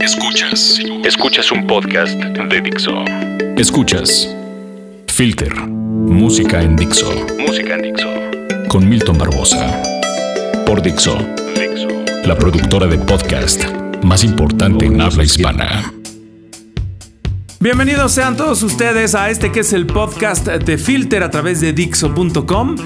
Escuchas. Escuchas un podcast de Dixo. Escuchas. Filter. Música en Dixo. Música en Dixo. Con Milton Barbosa. Por Dixo. Dixo. La productora de podcast más importante en habla hispana. Bienvenidos sean todos ustedes a este que es el podcast de Filter a través de Dixo.com.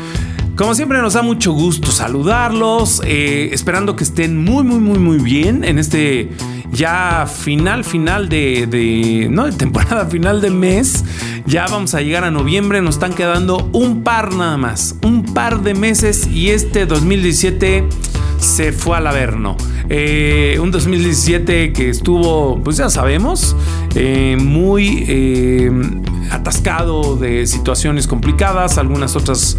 Como siempre nos da mucho gusto saludarlos, eh, esperando que estén muy, muy, muy, muy bien en este ya final, final de, de, no de temporada, final de mes. Ya vamos a llegar a noviembre, nos están quedando un par nada más, un par de meses y este 2017 se fue al averno. Eh, un 2017 que estuvo, pues ya sabemos, eh, muy eh, atascado de situaciones complicadas, algunas otras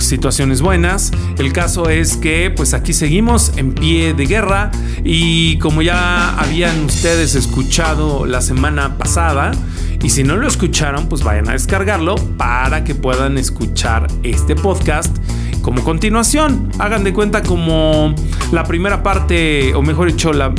situaciones buenas. El caso es que pues aquí seguimos en pie de guerra y como ya habían ustedes escuchado la semana pasada, y si no lo escucharon, pues vayan a descargarlo para que puedan escuchar este podcast como continuación. Hagan de cuenta como la primera parte, o mejor dicho, la,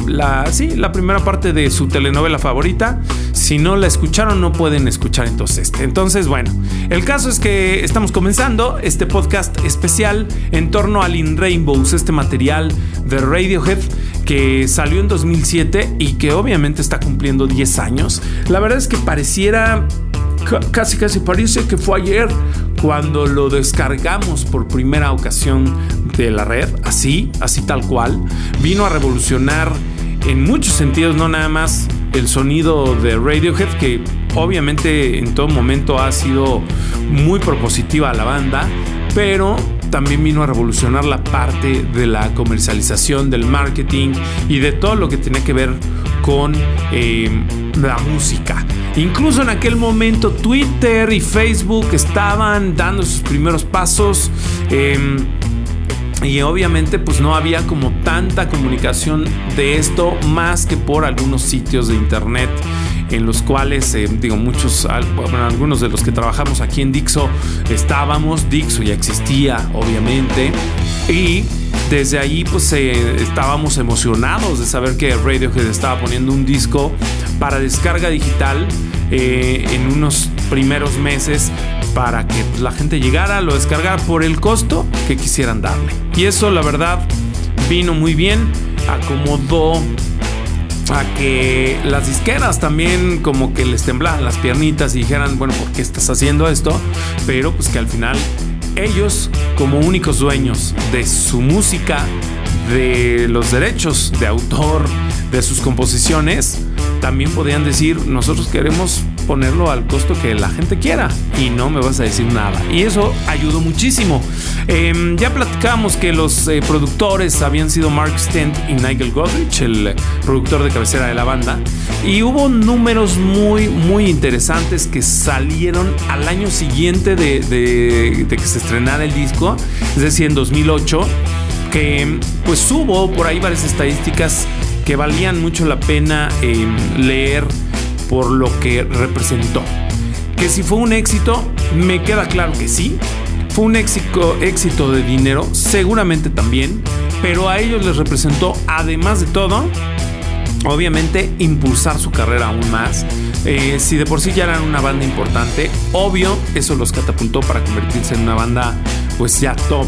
sí, la primera parte de su telenovela favorita. Si no la escucharon, no pueden escuchar entonces este. Entonces, bueno, el caso es que estamos comenzando este podcast especial en torno al In Rainbows, este material de Radiohead que salió en 2007 y que obviamente está cumpliendo 10 años. La verdad es que pareciera casi casi parece que fue ayer cuando lo descargamos por primera ocasión de la red, así, así tal cual, vino a revolucionar en muchos sentidos, no nada más el sonido de Radiohead, que obviamente en todo momento ha sido muy propositiva a la banda, pero también vino a revolucionar la parte de la comercialización, del marketing y de todo lo que tenía que ver con eh, la música. Incluso en aquel momento Twitter y Facebook estaban dando sus primeros pasos. Em, y obviamente pues no había como tanta comunicación de esto más que por algunos sitios de internet en los cuales, eh, digo, muchos, bueno, algunos de los que trabajamos aquí en Dixo estábamos, Dixo ya existía, obviamente, y desde ahí pues eh, estábamos emocionados de saber que Radiohead estaba poniendo un disco para descarga digital eh, en unos primeros meses para que pues, la gente llegara, lo descargara por el costo que quisieran darle. Y eso la verdad vino muy bien, acomodó a que las disqueras también como que les temblaran las piernitas y dijeran, bueno, ¿por qué estás haciendo esto? Pero pues que al final ellos como únicos dueños de su música, de los derechos de autor, de sus composiciones, también podían decir, nosotros queremos ponerlo al costo que la gente quiera y no me vas a decir nada. Y eso ayudó muchísimo. Em, ya platicamos que los eh, productores habían sido Mark Stent y Nigel Godrich, el productor de cabecera de la banda. Y hubo números muy, muy interesantes que salieron al año siguiente de, de que se estrenara el disco, es decir, en 2008 que pues hubo por ahí varias estadísticas que valían mucho la pena em, leer por lo que representó. Que si fue un éxito, me queda claro que sí. Fue un éxito, éxito de dinero, seguramente también, pero a ellos les representó, además de todo, obviamente impulsar su carrera aún más. Eh, si de por sí ya eran una banda importante, obvio, eso los catapultó para convertirse en una banda pues ya top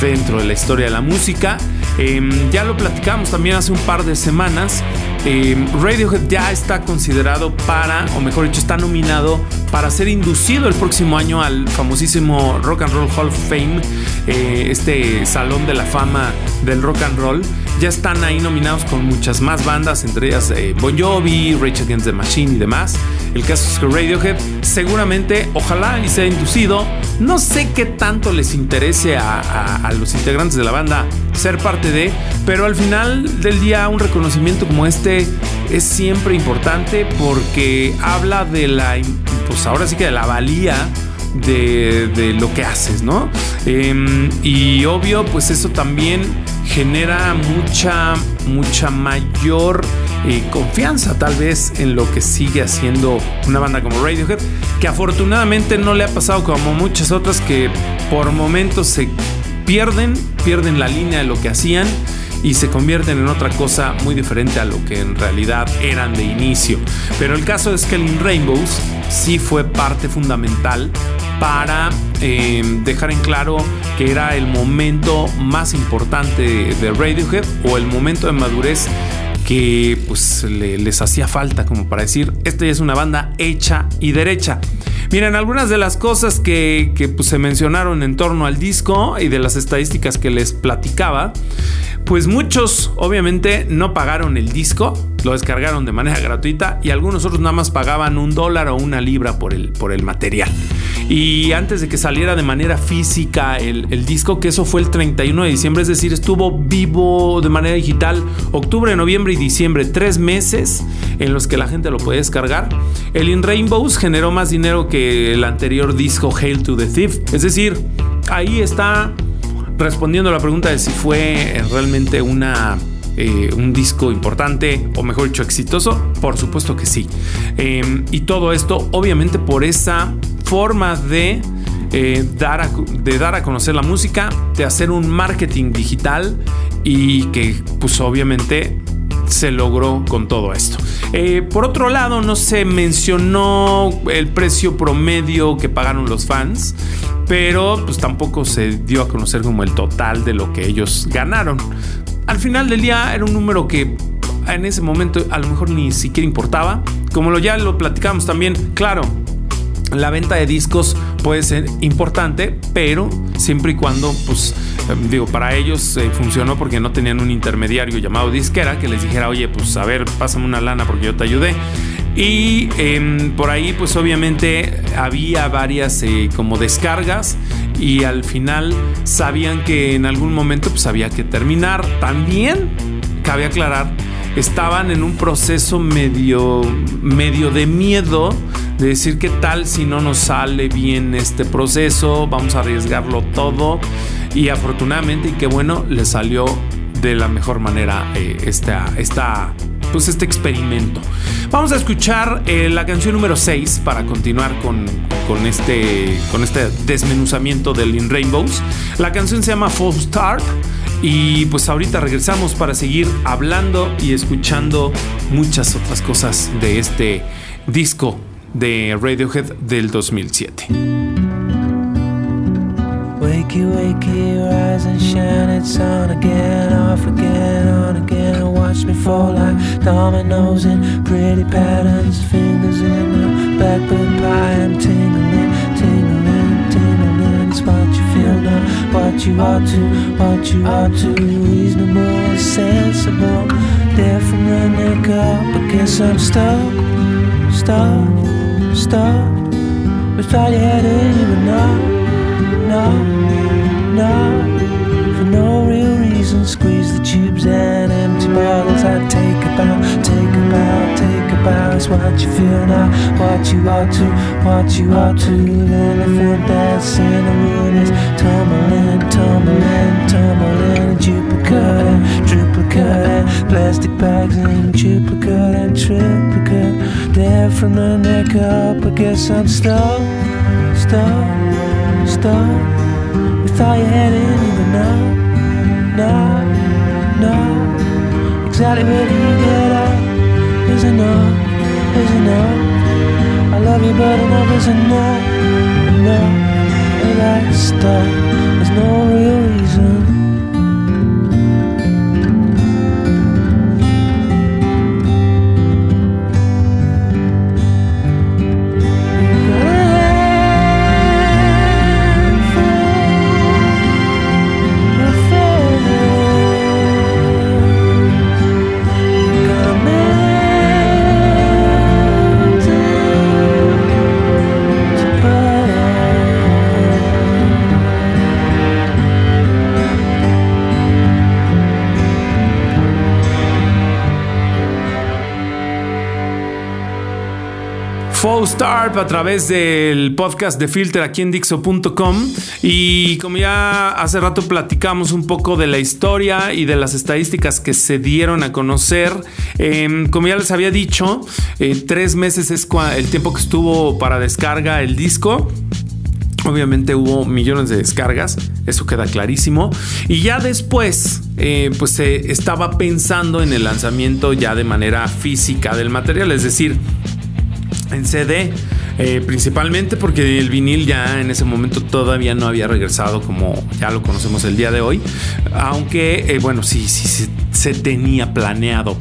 dentro de la historia de la música. Em, ya lo platicamos también hace un par de semanas. Em, Radiohead ya está considerado para, o mejor dicho, está nominado para ser inducido el próximo año al famosísimo Rock and Roll Hall of Fame, eh, este salón de la fama del rock and roll. Ya están ahí nominados con muchas más bandas, entre ellas eh, Bon Jovi, Rage Against the Machine y demás. El caso es que Radiohead seguramente, ojalá y sea inducido. No sé qué tanto les interese a, los integrantes de la banda ser parte de, pero al final del día un reconocimiento como este es siempre importante porque habla de la, pues ahora sí que de la valía de, lo que haces, ¿no? Em, y obvio, pues eso también genera mucha, mucha mayor eh, confianza tal vez en lo que sigue haciendo una banda como Radiohead, que afortunadamente no le ha pasado como muchas otras que por momentos se pierden, pierden la línea de lo que hacían y se convierten en otra cosa muy diferente a lo que en realidad eran de inicio. Pero el caso es que Rainbows sí fue parte fundamental para em, dejar en claro que era el momento más importante de Radiohead o el momento de madurez que pues les hacía falta como para decir, esta ya es una banda hecha y derecha. Miren, algunas de las cosas que, pues, se mencionaron en torno al disco y de las estadísticas que les platicaba, pues muchos obviamente no pagaron el disco, lo descargaron de manera gratuita y algunos otros nada más pagaban un dólar o una libra por el, por el material. Y antes de que saliera de manera física el, el, disco, que eso fue el 31 de diciembre, es decir, estuvo vivo de manera digital octubre, noviembre y diciembre, tres meses en los que la gente lo puede descargar. El In Rainbows generó más dinero que el anterior disco Hail to the Thief, es decir, ahí está respondiendo a la pregunta de si fue realmente una eh, un disco importante o mejor dicho exitoso? Por supuesto que sí. Em, y todo esto obviamente por esa forma de, eh, dar a, de dar a conocer la música, de hacer un marketing digital y que pues obviamente se logró con todo esto. Eh, por otro lado, no se mencionó el precio promedio que pagaron los fans, pero pues tampoco se dio a conocer como el total de lo que ellos ganaron. Al final del día era un número que en ese momento a lo mejor ni siquiera importaba. Como lo ya lo platicamos también, claro, la venta de discos puede ser importante, pero siempre y cuando, pues, em, digo, para ellos eh, funcionó porque no tenían un intermediario llamado disquera que les dijera, oye, pues, a ver, pásame una lana porque yo te ayudé. Y em, por ahí, pues, obviamente había varias eh, como descargas y al final sabían que en algún momento, pues, había que terminar. También cabe aclarar estaban en un proceso medio, medio de miedo de decir qué tal si no nos sale bien este proceso, vamos a arriesgarlo todo y afortunadamente y qué bueno, le salió de la mejor manera eh, esta, esta, pues este experimento. Vamos a escuchar eh, la canción número 6 para continuar con, con, este, con este desmenuzamiento del In Rainbows. La canción se llama Full Start. Y pues ahorita regresamos para seguir hablando y escuchando muchas otras cosas de este disco de Radiohead del 2007. Wakey, wakey, rise and shine, it's on again, off again, on again. Watch me fall like dominoes in pretty patterns, fingers in the blackbird pie. I'm tingling, tingling, tingling. It's what you feel now, what you ought to, what you ought to. Reasonable, sensible, there from the neck up. I guess I'm stuck, stuck stop without you had even know, no, no, for no real reason. Squeeze the tubes and empty bottles. I take a bow, take a bow, take a bow. It's what you feel now, what you ought to, what you ought to. The elephant that's in the room is tumbling, tumbling, tumbling. Duplicate, duplicate, plastic bags and duplicate and triplicate there from the neck up. I guess I'm stuck, stuck, stuck. Without your head in even now, now, now. Exactly where you get out? Is enough, is enough. I love you, but enough is enough, enough. And I stop. There's no Start a través del podcast de Filter aquí en Dixo.com. Y como ya hace rato platicamos un poco de la historia y de las estadísticas que se dieron a conocer, em, como ya les había dicho, eh, tres meses es el tiempo que estuvo para descarga el disco. Obviamente hubo millones de descargas, eso queda clarísimo. Y ya después, eh, pues se estaba pensando en el lanzamiento ya de manera física del material, es decir, en CD. Eh, principalmente porque el vinil ya en ese momento todavía no había regresado como ya lo conocemos el día de hoy. Aunque, eh, bueno, sí, sí, se tenía planeado.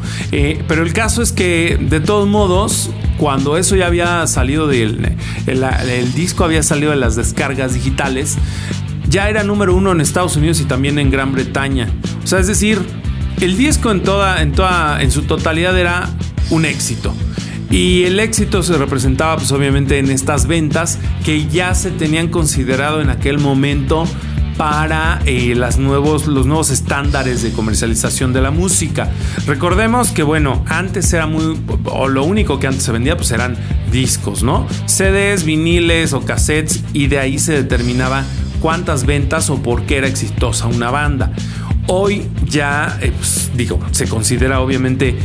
pero el caso es que, de todos modos, cuando eso ya había salido del el, disco había salido de las descargas digitales, ya era número uno en Estados Unidos y también en Gran Bretaña. O sea, es decir, el disco en toda, en toda, en su totalidad era un éxito. Y el éxito se representaba pues obviamente en estas ventas que ya se tenían considerado en aquel momento para eh, nuevos, los nuevos estándares de comercialización de la música. Recordemos que, bueno, antes era muy, o lo único que antes se vendía, pues eran discos, ¿no? CDs, viniles o cassettes, y de ahí se determinaba cuántas ventas o por qué era exitosa una banda. Hoy ya, eh, pues, digo, se considera obviamente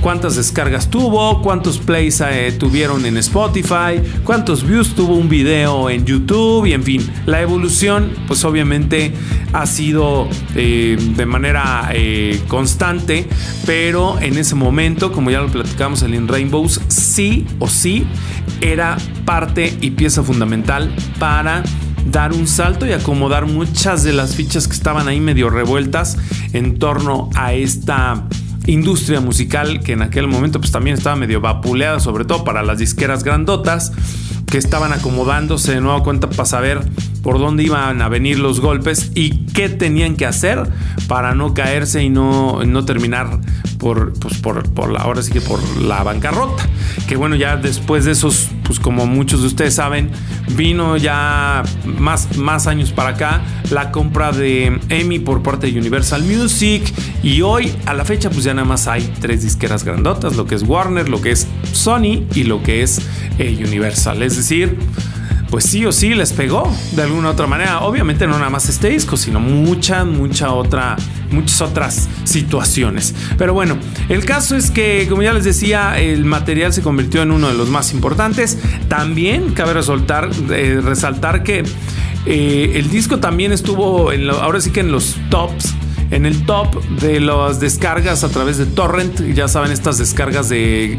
cuántas descargas tuvo, cuántos plays eh, tuvieron en Spotify, cuántos views tuvo un video en YouTube y en fin, la evolución pues obviamente ha sido eh, de manera eh, constante, pero en ese momento, como ya lo platicamos en Rainbows, sí o sí era parte y pieza fundamental para dar un salto y acomodar muchas de las fichas que estaban ahí medio revueltas en torno a esta industria musical que en aquel momento pues también estaba medio vapuleada, sobre todo para las disqueras grandotas que estaban acomodándose de nuevo cuenta para saber por dónde iban a venir los golpes y qué tenían que hacer para no caerse y no, no terminar por, pues por, por la, ahora sí que por la bancarrota. Que bueno, ya después de esos, pues como muchos de ustedes saben, vino ya más, más años para acá la compra de EMI por parte de Universal Music y hoy a la fecha pues ya nada más hay tres disqueras grandotas, lo que es Warner, lo que es Sony y lo que es eh, Universal. Es decir, pues sí o sí les pegó de alguna otra manera. Obviamente no nada más este disco, sino mucha, mucha otra, muchas otras situaciones. Pero bueno, el caso es que, como ya les decía, el material se convirtió en uno de los más importantes. También cabe resaltar, eh, resaltar que eh, el disco también estuvo, en ahora sí que en los tops en el top de las descargas a través de torrent. Ya saben, estas descargas de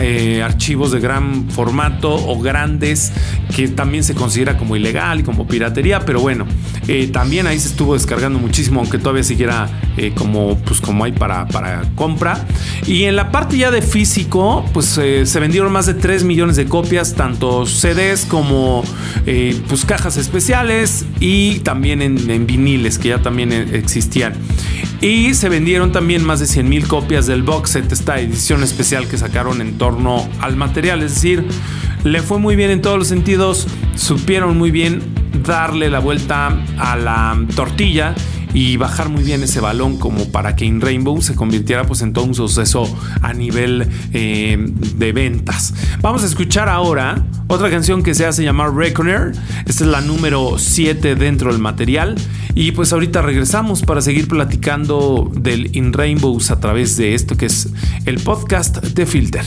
eh, archivos de gran formato o grandes que también se considera como ilegal y como piratería, pero bueno, eh, también ahí se estuvo descargando muchísimo, aunque todavía siguiera eh, como, pues, como hay para, para compra. Y en la parte ya de físico, pues se vendieron más de 3 millones de copias, tanto CDs como pues, cajas especiales y también en, en viniles que ya también existían. Y se vendieron también más de 100 mil copias del box set, esta edición especial que sacaron en torno al material. Es decir, le fue muy bien en todos los sentidos, supieron muy bien darle la vuelta a la tortilla y bajar muy bien ese balón como para que In Rainbow se convirtiera pues en todo un suceso a nivel eh, de ventas. Vamos a escuchar ahora otra canción que se hace llamar Reckoner. Esta es la número 7 dentro del material. Y pues ahorita regresamos para seguir platicando del In Rainbows a través de esto que es el podcast de Filter.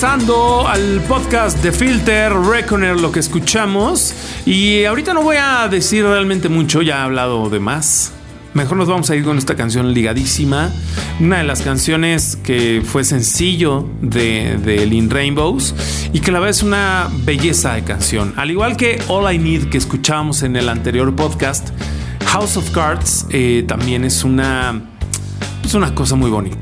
Regresando al podcast de Filter, Reckoner, lo que escuchamos. Y ahorita no voy a decir realmente mucho, ya he hablado de más. Mejor nos vamos a ir con esta canción ligadísima. Una de las canciones que fue sencillo de, de Rainbows y que la verdad es una belleza de canción. Al igual que All I Need que escuchábamos en el anterior podcast, House of Cards eh, también es una, es una cosa muy bonita.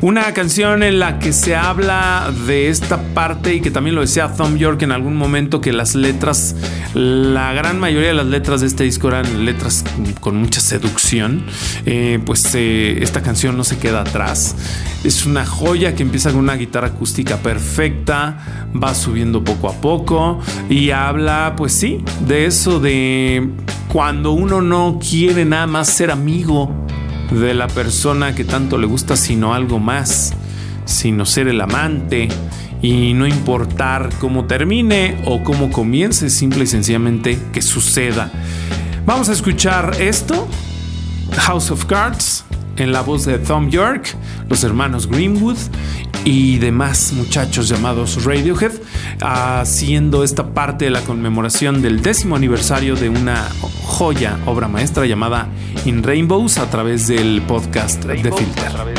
Una canción en la que se habla de esta parte y que también lo decía Tom York en algún momento que las letras, la gran mayoría de las letras de este disco eran letras con mucha seducción. Eh, pues eh, esta canción no se queda atrás. Es una joya que empieza con una guitarra acústica perfecta, va subiendo poco a poco y habla, pues sí, de eso de cuando uno no quiere nada más ser amigo de la persona que tanto le gusta, sino algo más, sino ser el amante y no importar cómo termine o cómo comience, simple y sencillamente que suceda. Vamos a escuchar esto, House of Cards, en la voz de Tom York, los hermanos Greenwood y demás muchachos llamados Radiohead, haciendo esta parte de la conmemoración del décimo aniversario de una joya, obra maestra llamada In Rainbows a través del podcast de Filter.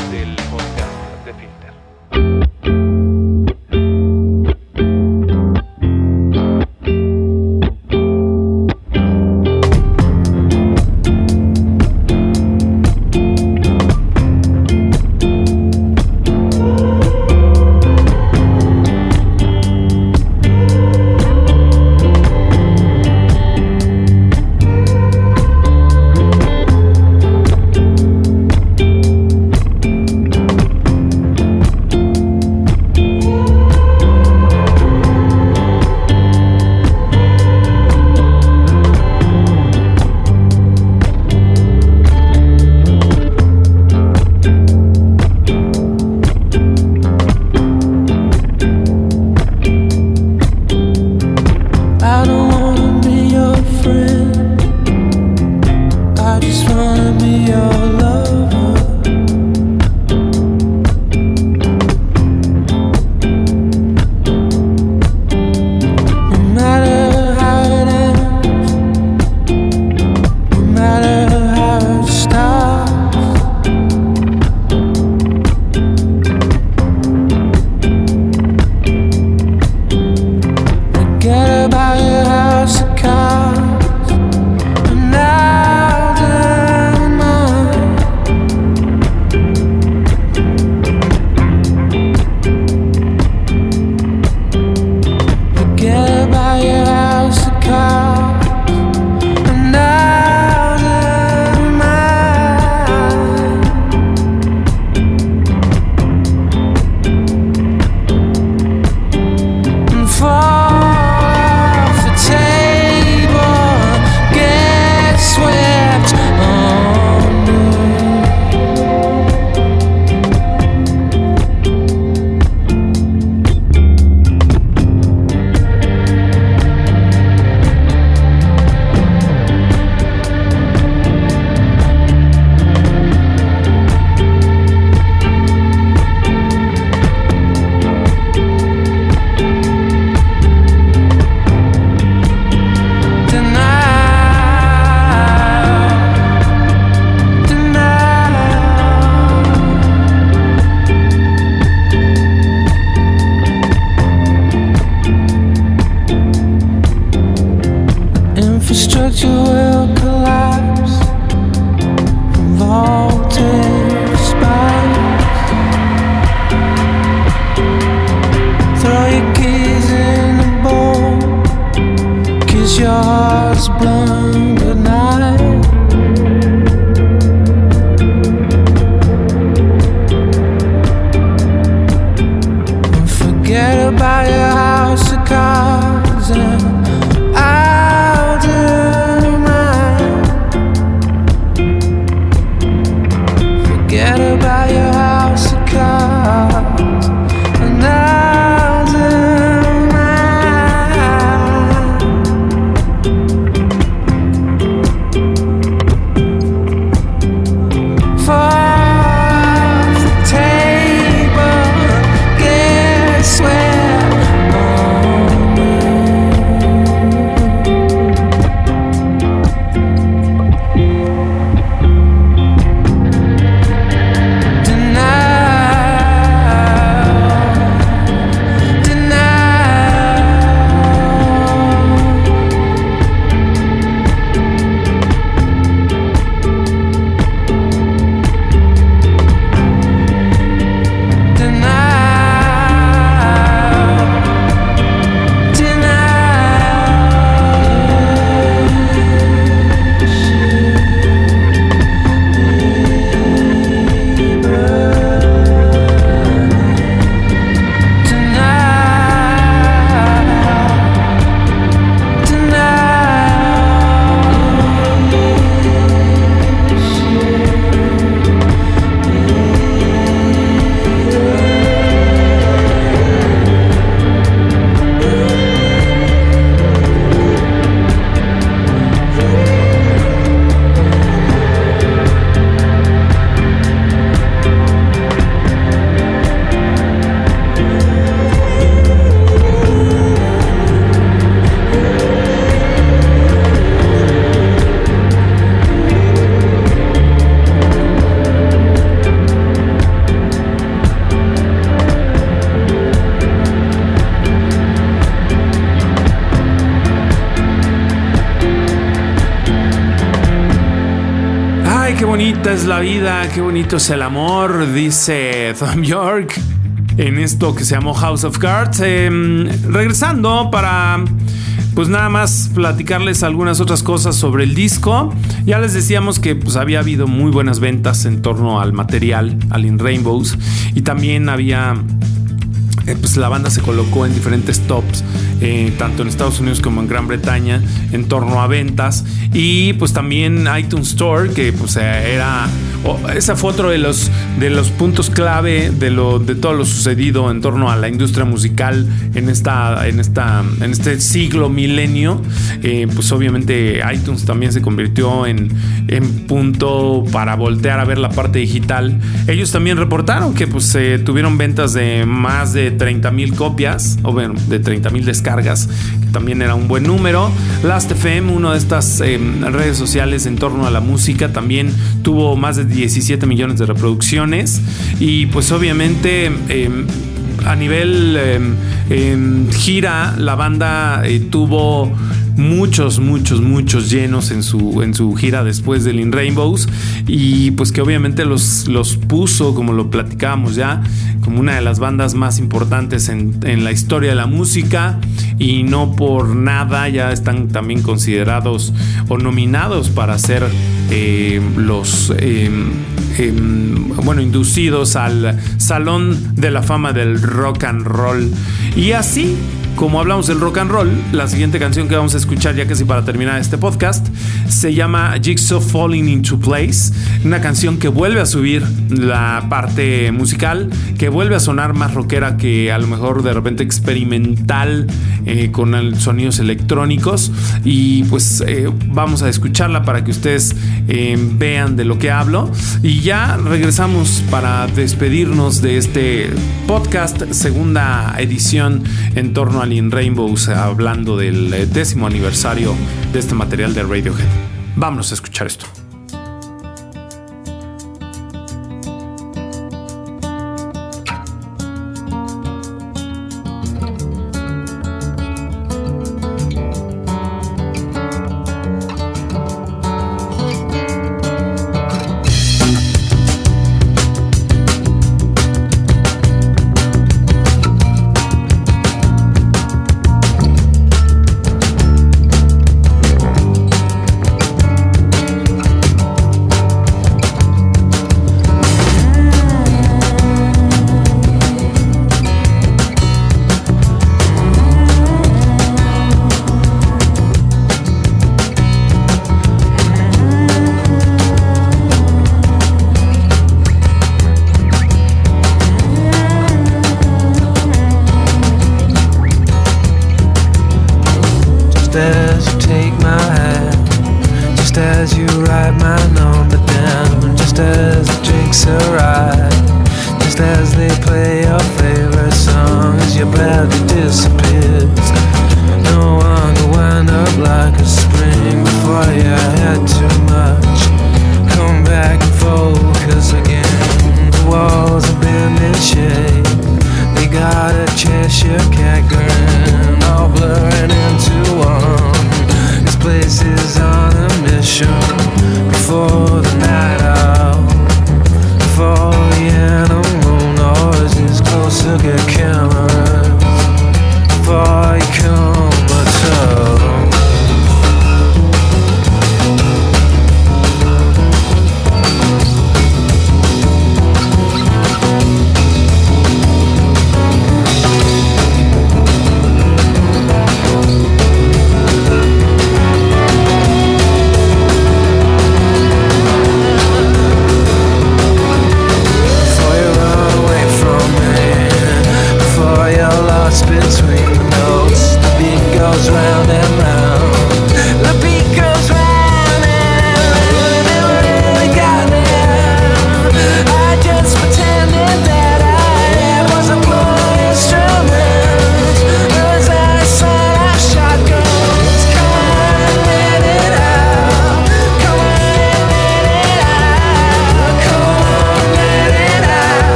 Es la vida, qué bonito es el amor, dice Tom York en esto que se llamó House of Cards. Em, regresando para pues nada más platicarles algunas otras cosas sobre el disco. Ya les decíamos que pues había habido muy buenas ventas en torno al material, al In Rainbows, y también había eh, pues la banda se colocó en diferentes tops, eh, tanto en Estados Unidos como en Gran Bretaña, en torno a ventas. Y pues también iTunes Store, que pues era esa fue otro de los, de los puntos clave de, lo, de todo lo sucedido en torno a la industria musical en, esta, en, esta, en este siglo milenio. Eh, pues obviamente iTunes también se convirtió en, en punto para voltear a ver la parte digital. Ellos también reportaron que pues tuvieron ventas de más de 30 mil copias, o bueno, de 30 mil descargas, que también era un buen número. Last.fm, una de estas em, redes sociales en torno a la música, también tuvo más de 17 millones de reproducciones. Y pues obviamente em, a nivel em, gira, la banda eh, tuvo muchos, muchos, muchos llenos en su, en su gira después del In Rainbows. Y pues que obviamente los, los puso, como lo platicábamos ya, como una de las bandas más importantes en, la historia de la música. Y no por nada ya están también considerados o nominados para ser eh, los em, em, bueno inducidos al Salón de la Fama del Rock and Roll. Y así como hablamos del rock and roll, la siguiente canción que vamos a escuchar ya casi para terminar este podcast se llama Jigsaw Falling into Place, una canción que vuelve a subir la parte musical, que vuelve a sonar más rockera que a lo mejor de repente experimental eh, con sonidos electrónicos. Y pues eh, vamos a escucharla para que ustedes eh, vean de lo que hablo. Y ya regresamos para despedirnos de este podcast, segunda edición en torno a in Rainbows hablando del eh, décimo aniversario de este material de Radiohead. Vámonos a escuchar esto.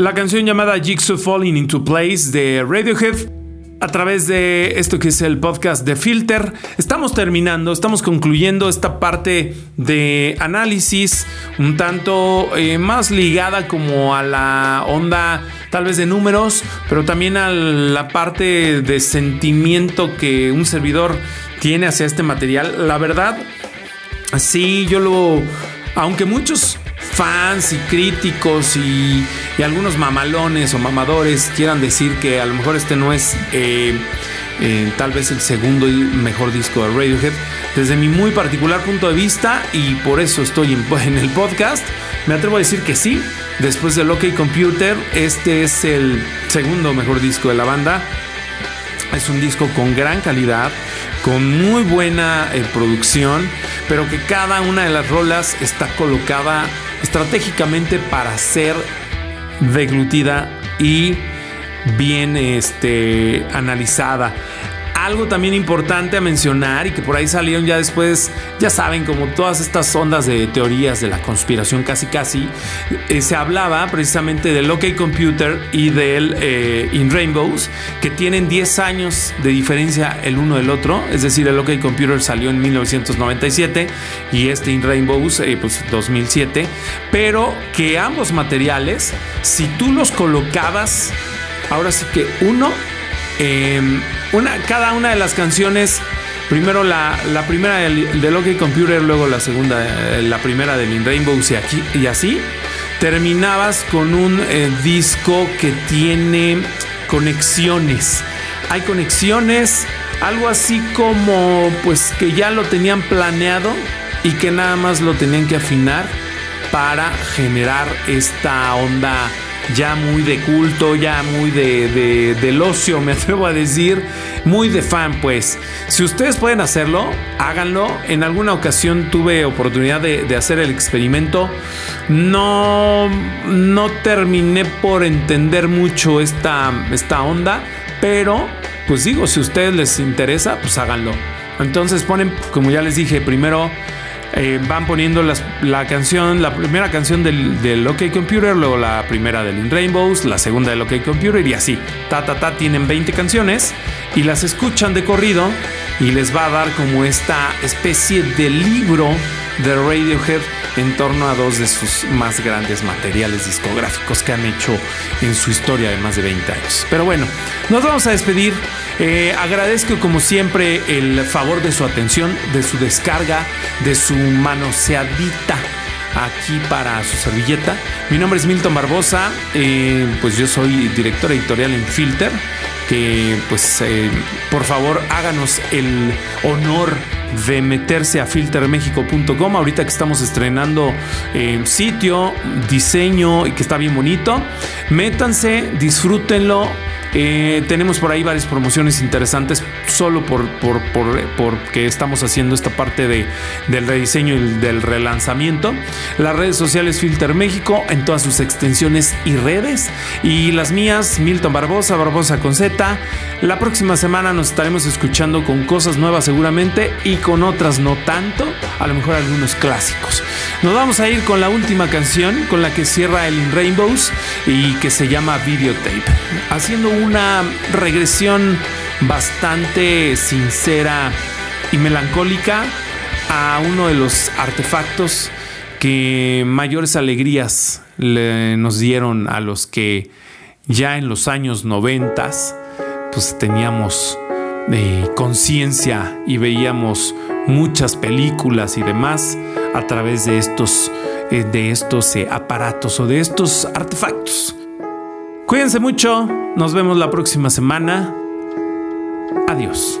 La canción llamada Jigsaw Falling into Place de Radiohead a través de esto que es el podcast de Filter. Estamos terminando, estamos concluyendo esta parte de análisis un tanto eh, más ligada como a la onda tal vez de números, pero también a la parte de sentimiento que un servidor tiene hacia este material. La verdad, Sí, yo lo. Aunque muchos fans y críticos y, algunos mamalones o mamadores quieran decir que a lo mejor este no es eh, eh, tal vez el segundo y mejor disco de Radiohead, desde mi muy particular punto de vista y por eso estoy en, en el podcast, me atrevo a decir que sí. Después del OK Computer, este es el segundo mejor disco de la banda. Es un disco con gran calidad, con muy buena eh, producción, pero que cada una de las rolas está colocada estratégicamente para ser deglutida y bien este, analizada. Algo también importante a mencionar y que por ahí salieron ya después, ya saben, como todas estas ondas de teorías de la conspiración casi casi, eh, se hablaba precisamente del OK Computer y del eh, In Rainbows, que tienen 10 años de diferencia el uno del otro, es decir, el OK Computer salió en 1997 y este In Rainbows, eh, pues 2007, pero que ambos materiales, si tú los colocabas, ahora sí que uno eh, una, cada una de las canciones, primero la, la primera del, del OK Computer, luego la segunda, eh, la primera del In Rainbows y así, terminabas con un eh, disco que tiene conexiones. Hay conexiones, algo así como pues que ya lo tenían planeado y que nada más lo tenían que afinar para generar esta onda ya muy de culto, ya muy de, de, del ocio, me atrevo a decir, muy de fan, pues. Si ustedes pueden hacerlo, háganlo. En alguna ocasión tuve oportunidad de, de hacer el experimento. No, no terminé por entender mucho esta, esta onda, pero pues digo, si a ustedes les interesa, pues háganlo. Entonces ponen, como ya les dije, primero eh, van poniendo la canción, la primera canción del, del, OK Computer, luego la primera del In Rainbows, la segunda del OK Computer y así. Ta, ta, ta, tienen 20 canciones y las escuchan de corrido y les va a dar como esta especie de libro de Radiohead en torno a dos de sus más grandes materiales discográficos que han hecho en su historia de más de 20 años. Pero bueno, nos vamos a despedir. Eh, agradezco como siempre el favor de su atención, de su descarga, de su manoseadita aquí para su servilleta. Mi nombre es Milton Barbosa, eh, pues yo soy director editorial en Filter, que pues eh, por favor háganos el honor de meterse a filtermexico.com ahorita que estamos estrenando eh, sitio, diseño y que está bien bonito. Métanse, disfrútenlo. Eh, tenemos por ahí varias promociones interesantes solo por, por, por, porque estamos haciendo esta parte de, del rediseño y del relanzamiento. Las redes sociales Filter México en todas sus extensiones y redes. Y las mías, Milton Barbosa, Barbosa con Z. La próxima semana nos estaremos escuchando con cosas nuevas seguramente y con otras no tanto. A lo mejor algunos clásicos. Nos vamos a ir con la última canción con la que cierra el In Rainbows y que se llama Videotape. Haciendo una regresión bastante sincera y melancólica a uno de los artefactos que mayores alegrías le nos dieron a los que ya en los años noventas pues teníamos eh, conciencia y veíamos muchas películas y demás a través de estos, eh, de estos eh, aparatos o de estos artefactos. Cuídense mucho, nos vemos la próxima semana. Adiós.